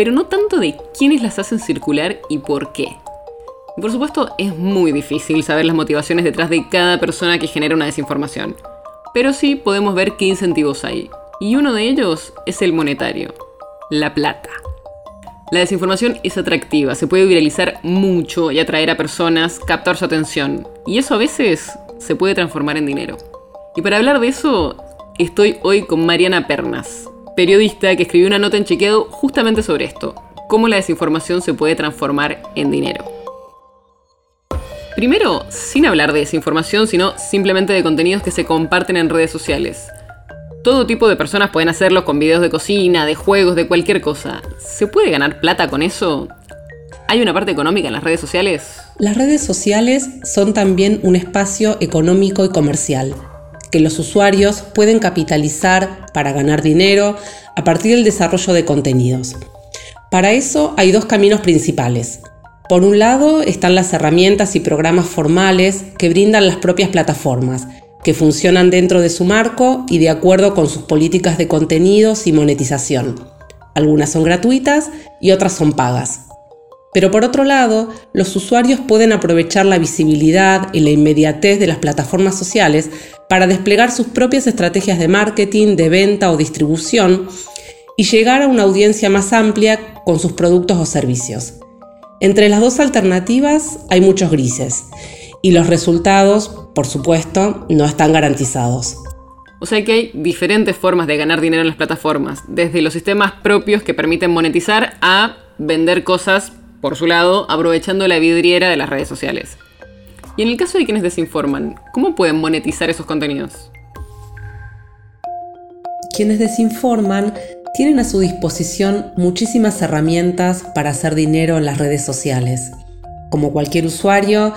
pero no tanto de quiénes las hacen circular y por qué. por supuesto es muy difícil saber las motivaciones detrás de cada persona que genera una desinformación, pero sí podemos ver qué incentivos hay, y uno de ellos es el monetario, la plata. La desinformación es atractiva, se puede viralizar mucho y atraer a personas, captar su atención, y eso a veces se puede transformar en dinero. Y para hablar de eso, estoy hoy con Mariana Pernas, periodista que escribió una nota en chequeado justamente sobre esto, cómo la desinformación se puede transformar en dinero. Primero, sin hablar de desinformación, sino simplemente de contenidos que se comparten en redes sociales. Todo tipo de personas pueden hacerlo con videos de cocina, de juegos, de cualquier cosa. ¿Se puede ganar plata con eso? ¿Hay una parte económica en las redes sociales? Las redes sociales son también un espacio económico y comercial que los usuarios pueden capitalizar para ganar dinero a partir del desarrollo de contenidos. Para eso hay dos caminos principales. Por un lado están las herramientas y programas formales que brindan las propias plataformas, que funcionan dentro de su marco y de acuerdo con sus políticas de contenidos y monetización. Algunas son gratuitas y otras son pagas. Pero por otro lado, los usuarios pueden aprovechar la visibilidad y la inmediatez de las plataformas sociales para desplegar sus propias estrategias de marketing, de venta o distribución y llegar a una audiencia más amplia con sus productos o servicios. Entre las dos alternativas hay muchos grises y los resultados, por supuesto, no están garantizados. O sea que hay diferentes formas de ganar dinero en las plataformas, desde los sistemas propios que permiten monetizar a vender cosas por su lado, aprovechando la vidriera de las redes sociales. Y en el caso de quienes desinforman, ¿cómo pueden monetizar esos contenidos? Quienes desinforman tienen a su disposición muchísimas herramientas para hacer dinero en las redes sociales. Como cualquier usuario,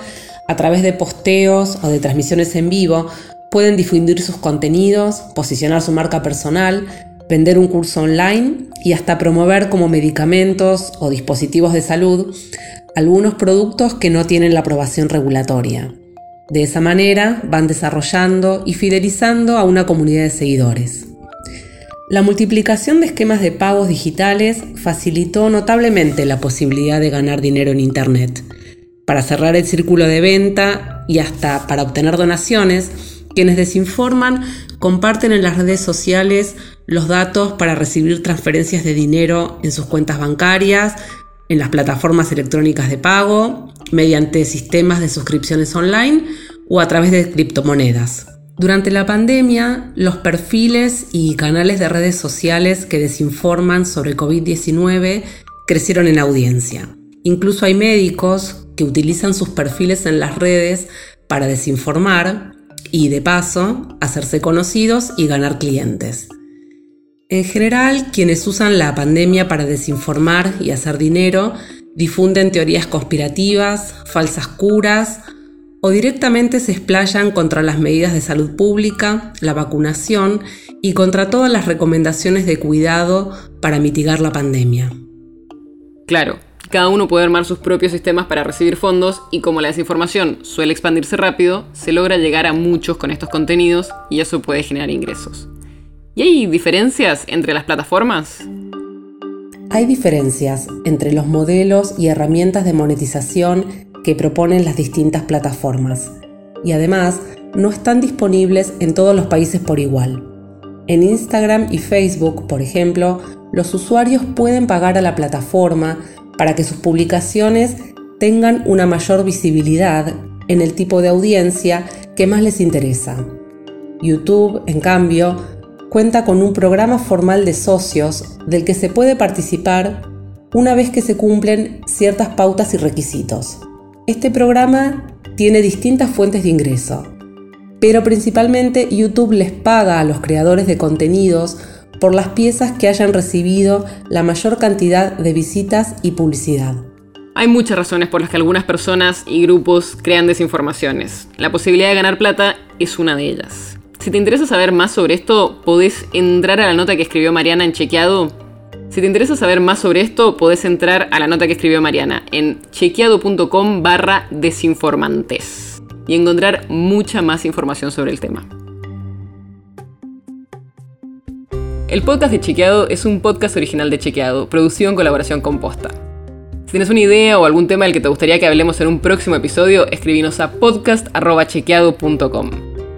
a través de posteos o de transmisiones en vivo, pueden difundir sus contenidos, posicionar su marca personal, vender un curso online y hasta promover como medicamentos o dispositivos de salud algunos productos que no tienen la aprobación regulatoria. De esa manera van desarrollando y fidelizando a una comunidad de seguidores. La multiplicación de esquemas de pagos digitales facilitó notablemente la posibilidad de ganar dinero en Internet. Para cerrar el círculo de venta y hasta para obtener donaciones, quienes desinforman comparten en las redes sociales los datos para recibir transferencias de dinero en sus cuentas bancarias, en las plataformas electrónicas de pago, mediante sistemas de suscripciones online o a través de criptomonedas. Durante la pandemia, los perfiles y canales de redes sociales que desinforman sobre COVID-19 crecieron en audiencia. Incluso hay médicos que utilizan sus perfiles en las redes para desinformar y de paso hacerse conocidos y ganar clientes. En general, quienes usan la pandemia para desinformar y hacer dinero difunden teorías conspirativas, falsas curas o directamente se explayan contra las medidas de salud pública, la vacunación y contra todas las recomendaciones de cuidado para mitigar la pandemia. Claro, cada uno puede armar sus propios sistemas para recibir fondos y como la desinformación suele expandirse rápido, se logra llegar a muchos con estos contenidos y eso puede generar ingresos. ¿Y hay diferencias entre las plataformas? Hay diferencias entre los modelos y herramientas de monetización que proponen las distintas plataformas y además no están disponibles en todos los países por igual. En Instagram y Facebook, por ejemplo, los usuarios pueden pagar a la plataforma para que sus publicaciones tengan una mayor visibilidad en el tipo de audiencia que más les interesa. YouTube, en cambio, cuenta con un programa formal de socios del que se puede participar una vez que se cumplen ciertas pautas y requisitos. Este programa tiene distintas fuentes de ingreso, pero principalmente YouTube les paga a los creadores de contenidos por las piezas que hayan recibido la mayor cantidad de visitas y publicidad. Hay muchas razones por las que algunas personas y grupos crean desinformaciones. La posibilidad de ganar plata es una de ellas. Si te interesa saber más sobre esto, podés entrar a la nota que escribió Mariana en Chequeado. Si te interesa saber más sobre esto, podés entrar a la nota que escribió Mariana en chequeado.com barra desinformantes y encontrar mucha más información sobre el tema. El podcast de Chequeado es un podcast original de Chequeado, producido en colaboración con Posta. Si tienes una idea o algún tema del que te gustaría que hablemos en un próximo episodio, escribinos a podcast.chequeado.com.